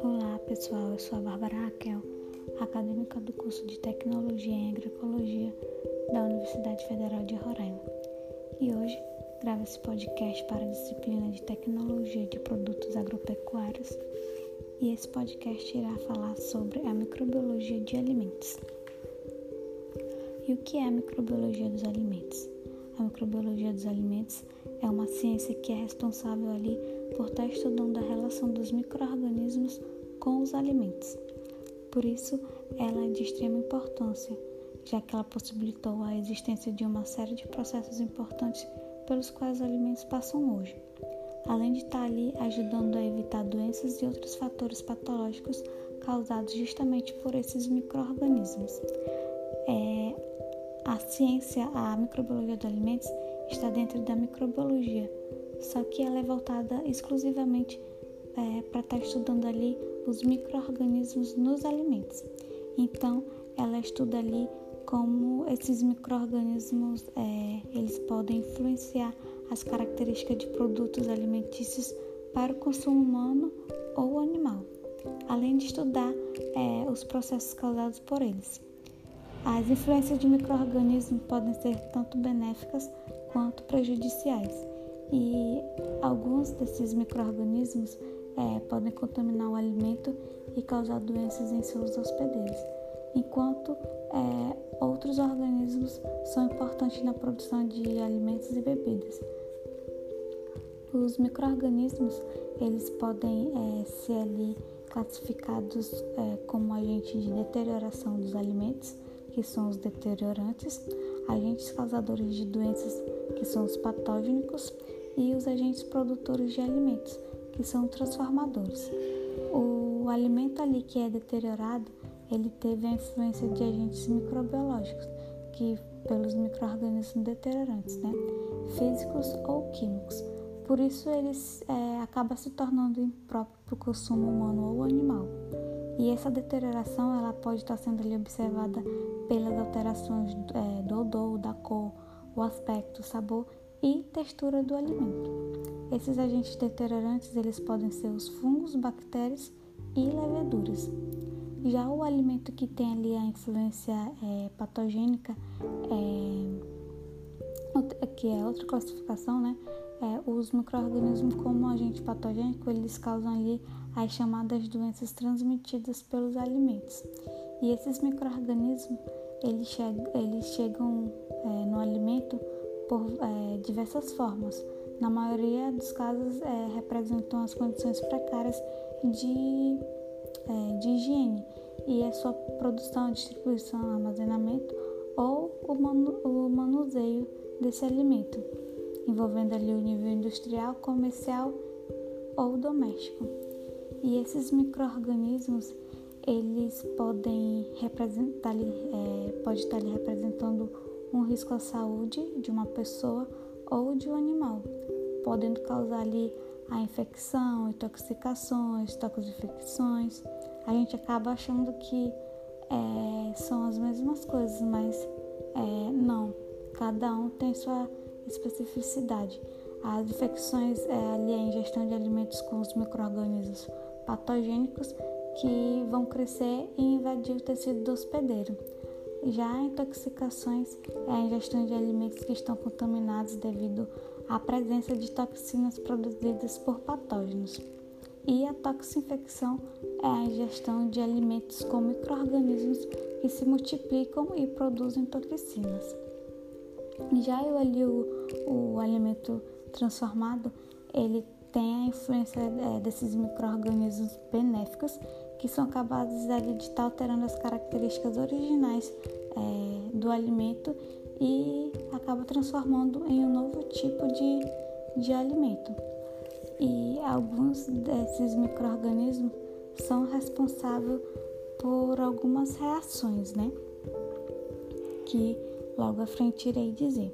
Olá pessoal, eu sou a Bárbara Raquel, acadêmica do curso de Tecnologia em Agroecologia da Universidade Federal de Roraima. E hoje gravo esse podcast para a disciplina de Tecnologia de Produtos Agropecuários. E esse podcast irá falar sobre a microbiologia de alimentos. E o que é a microbiologia dos alimentos? A microbiologia dos alimentos é uma ciência que é responsável ali por estar estudando a relação dos microorganismos com os alimentos. Por isso, ela é de extrema importância, já que ela possibilitou a existência de uma série de processos importantes pelos quais os alimentos passam hoje, além de estar ali ajudando a evitar doenças e outros fatores patológicos causados justamente por esses microorganismos. É, a ciência, a microbiologia dos alimentos, está dentro da microbiologia, só que ela é voltada exclusivamente é, para estar tá estudando ali os microorganismos nos alimentos. Então, ela estuda ali como esses microorganismos é, eles podem influenciar as características de produtos alimentícios para o consumo humano ou animal, além de estudar é, os processos causados por eles. As influências de microorganismos podem ser tanto benéficas quanto prejudiciais, e alguns desses microorganismos é, podem contaminar o alimento e causar doenças em seus hospedeiros, enquanto é, outros organismos são importantes na produção de alimentos e bebidas. Os microorganismos eles podem é, ser ali classificados é, como agentes de deterioração dos alimentos que são os deteriorantes, agentes causadores de doenças, que são os patógenos, e os agentes produtores de alimentos, que são transformadores. O alimento ali que é deteriorado, ele teve a influência de agentes microbiológicos, que pelos microorganismos deteriorantes, né? físicos ou químicos. Por isso ele é, acaba se tornando impróprio para o consumo humano ou animal. E essa deterioração ela pode estar sendo ali observada pelas alterações é, do odor, da cor, o aspecto, sabor e textura do alimento. Esses agentes deteriorantes eles podem ser os fungos, bactérias e leveduras. Já o alimento que tem ali a influência é, patogênica, é, que é outra classificação, né? É, os micro-organismos como agente patogênico, eles causam ali as chamadas doenças transmitidas pelos alimentos. E esses micro-organismos, eles, chegam, eles chegam é, no alimento por é, diversas formas. Na maioria dos casos, é, representam as condições precárias de, é, de higiene e a sua produção, distribuição, armazenamento ou o, manu, o manuseio desse alimento, envolvendo ali o nível industrial, comercial ou doméstico. E esses micro-organismos, eles podem representar, é, pode estar ali representando um risco à saúde de uma pessoa ou de um animal, podendo causar ali a infecção, intoxicações, toxificações. A gente acaba achando que é, são as mesmas coisas, mas é, não. Cada um tem sua especificidade. As infecções é, ali a ingestão de alimentos com os micro-organismos patogênicos que vão crescer e invadir o tecido do hospedeiro. Já intoxicações é a ingestão de alimentos que estão contaminados devido à presença de toxinas produzidas por patógenos. E a toxinfecção é a ingestão de alimentos com micro-organismos que se multiplicam e produzem toxinas. Já eu ali o, o alimento transformado, ele tem a influência é, desses micro-organismos benéficos que são capazes de estar alterando as características originais é, do alimento e acaba transformando em um novo tipo de, de alimento. E alguns desses micro-organismos são responsáveis por algumas reações, né? Que logo à frente irei dizer.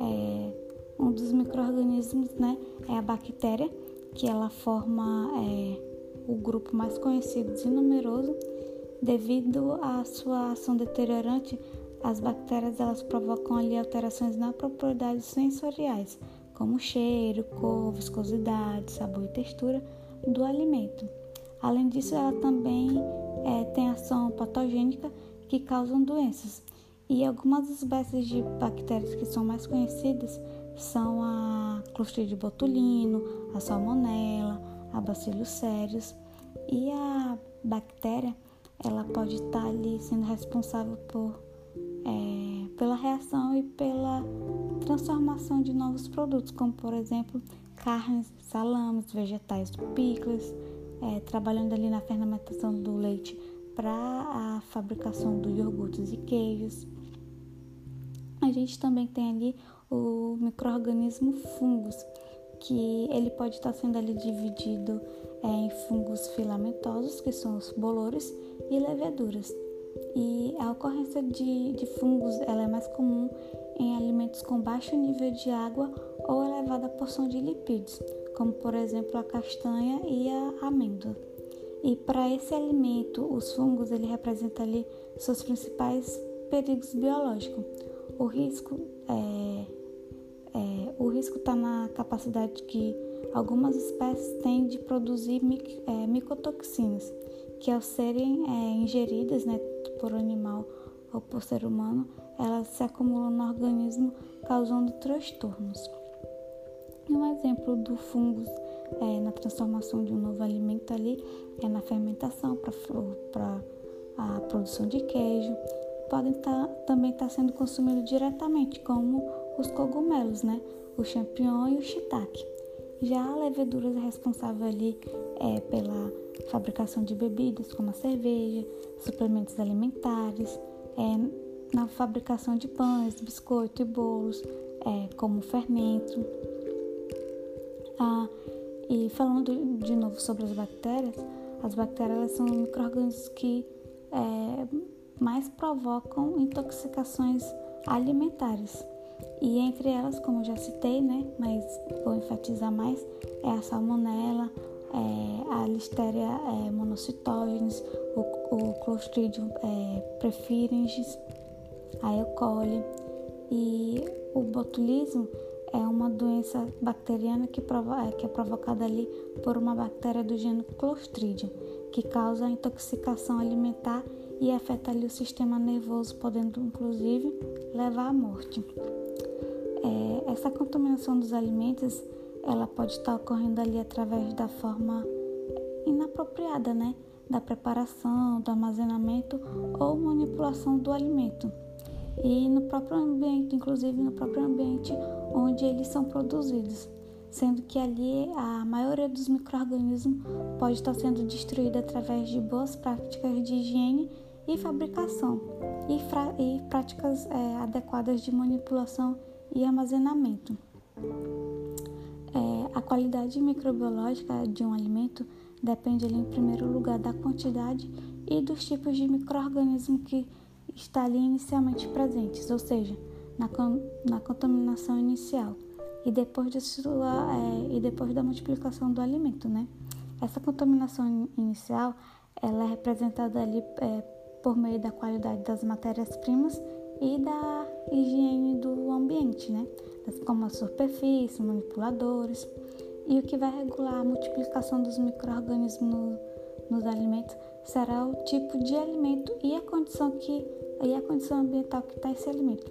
É, um dos micro-organismos né, é a bactéria, que ela forma é, o grupo mais conhecido e numeroso. Devido à sua ação deteriorante, as bactérias elas provocam ali alterações nas propriedades sensoriais, como cheiro, cor, viscosidade, sabor e textura do alimento. Além disso, ela também é, tem ação patogênica que causam doenças. E algumas espécies de bactérias que são mais conhecidas são a Clostridium botulino, a Salmonella, a Bacillus cereus. E a bactéria, ela pode estar ali sendo responsável por é, pela reação e pela transformação de novos produtos, como por exemplo carnes, salames, vegetais, pickles, é, trabalhando ali na fermentação do leite para a fabricação do iogurtes e queijos. A gente também tem ali o microorganismo fungos, que ele pode estar sendo ali dividido é, em fungos filamentosos, que são os bolores, e leveduras. E a ocorrência de, de fungos ela é mais comum em alimentos com baixo nível de água ou elevada porção de lipídios, como por exemplo a castanha e a amêndoa. E para esse alimento, os fungos ele representa ali seus principais perigos biológicos. O risco é, é o risco está na capacidade que algumas espécies têm de produzir mic, é, micotoxinas, que ao serem é, ingeridas né, por animal ou por ser humano, elas se acumulam no organismo causando transtornos. Um exemplo do fungo é, na transformação de um novo alimento ali é na fermentação para a produção de queijo. Podem tá, também estar tá sendo consumidos diretamente, como os cogumelos, né? o champignon e o shiitake. Já a levedura é responsável ali é, pela fabricação de bebidas como a cerveja, suplementos alimentares, é, na fabricação de pães, biscoito e bolos, é, como fermento. Ah, e falando de novo sobre as bactérias, as bactérias são micro-organismos que é, mais provocam intoxicações alimentares. E entre elas, como já citei, né, mas vou enfatizar mais, é a salmonela, é, a Listeria é, o, o Clostridium é, a E. E o botulismo é uma doença bacteriana que, provo é, que é provocada ali por uma bactéria do gênero Clostridium, que causa intoxicação alimentar e afeta ali o sistema nervoso, podendo inclusive levar à morte. É, essa contaminação dos alimentos ela pode estar ocorrendo ali através da forma inapropriada, né? Da preparação, do armazenamento ou manipulação do alimento. E no próprio ambiente, inclusive no próprio ambiente onde eles são produzidos, sendo que ali a maioria dos micro-organismos pode estar sendo destruída através de boas práticas de higiene e fabricação e, e práticas é, adequadas de manipulação e armazenamento. É, a qualidade microbiológica de um alimento depende, ali, em primeiro lugar, da quantidade e dos tipos de microorganismo que está ali inicialmente presentes, ou seja, na, na contaminação inicial e depois, de sua, é, e depois da multiplicação do alimento, né? Essa contaminação inicial ela é representada ali é, por meio da qualidade das matérias-primas e da higiene do ambiente, né? como a superfície, manipuladores. E o que vai regular a multiplicação dos micro-organismos no, nos alimentos será o tipo de alimento e a condição, que, e a condição ambiental que está esse alimento.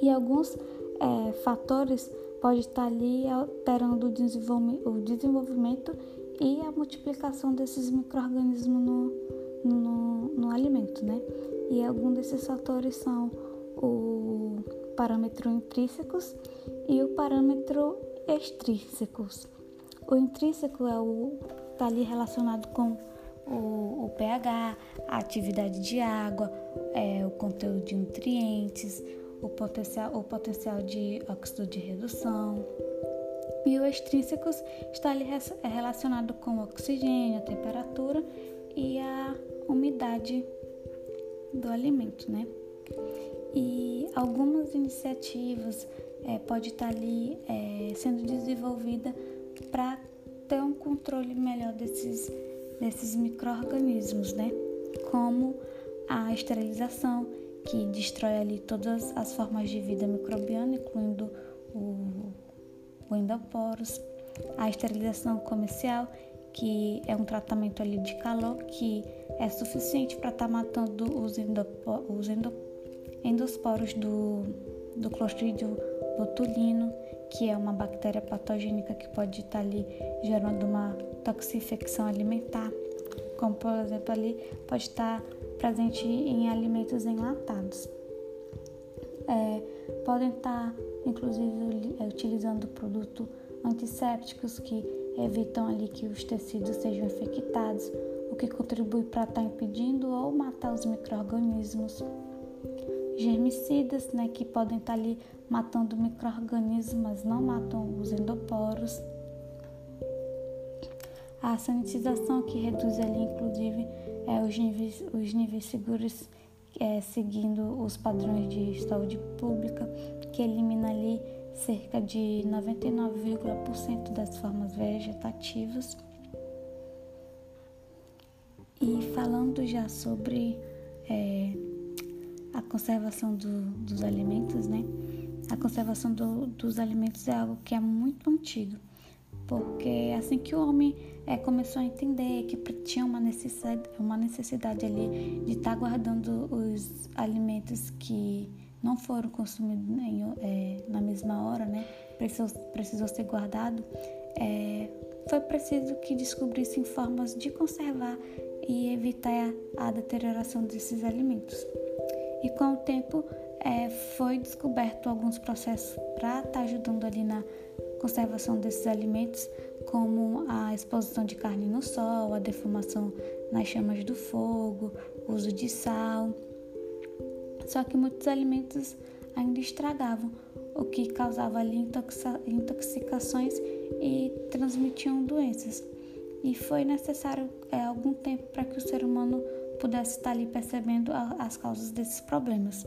E alguns é, fatores podem estar ali alterando o o desenvolvimento e a multiplicação desses micro-organismos no, no, no alimento, né? E alguns desses fatores são o parâmetro intrínsecos e o parâmetro extrínsecos. O intrínseco é o está ali relacionado com o, o, pH, a atividade de água, é, o conteúdo de nutrientes, o potencial, o potencial de óxido de redução. E o extrínsecos está ali relacionado com o oxigênio, a temperatura e a umidade do alimento, né? E algumas iniciativas é, pode estar ali é, sendo desenvolvida para ter um controle melhor desses, desses micro-organismos, né? Como a esterilização, que destrói ali todas as formas de vida microbiana, incluindo o o endoporos, a esterilização comercial, que é um tratamento ali de calor que é suficiente para estar tá matando os, endopo, os endo, endosporos do, do Clostridium botulino, que é uma bactéria patogênica que pode estar tá ali gerando uma toxifecção alimentar, como por exemplo ali pode estar tá presente em alimentos enlatados. É, podem estar inclusive utilizando produto antissépticos que evitam ali que os tecidos sejam infectados, o que contribui para estar tá impedindo ou matar os micro-organismos. Germicidas, né, que podem estar tá ali matando micro-organismos, mas não matam os endoporos. A sanitização que reduz ali, inclusive, é, os, níveis, os níveis seguros, é, seguindo os padrões de saúde pública, que elimina ali cerca de 99,% das formas vegetativas. E falando já sobre é, a conservação do, dos alimentos, né? A conservação do, dos alimentos é algo que é muito antigo, porque assim que o homem é, começou a entender que tinha uma necessidade, uma necessidade ali de estar tá guardando os alimentos que não foram consumidos é, na mesma hora, né? Precisou, precisou ser guardado. É, foi preciso que descobrissem formas de conservar e evitar a, a deterioração desses alimentos. E com o tempo é, foi descoberto alguns processos para estar tá ajudando ali na conservação desses alimentos, como a exposição de carne no sol, a defumação nas chamas do fogo, uso de sal só que muitos alimentos ainda estragavam, o que causava ali intoxicações e transmitiam doenças. E foi necessário é, algum tempo para que o ser humano pudesse estar ali percebendo a, as causas desses problemas.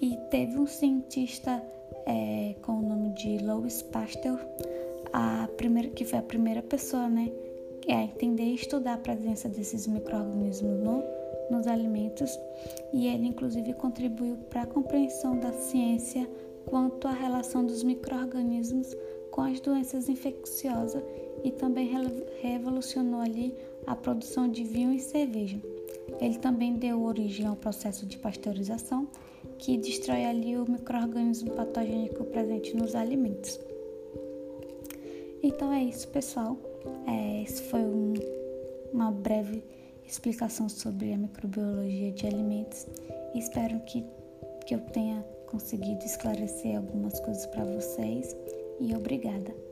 E teve um cientista é, com o nome de Louis Pasteur, a primeira, que foi a primeira pessoa né, a entender e estudar a presença desses micro-organismos no nos alimentos e ele inclusive contribuiu para a compreensão da ciência quanto à relação dos microorganismos com as doenças infecciosas e também revolucionou ali a produção de vinho e cerveja. Ele também deu origem ao processo de pasteurização, que destrói ali o microorganismo patogênico presente nos alimentos. Então é isso, pessoal. É, esse foi um, uma breve explicação sobre a microbiologia de alimentos. Espero que, que eu tenha conseguido esclarecer algumas coisas para vocês e obrigada.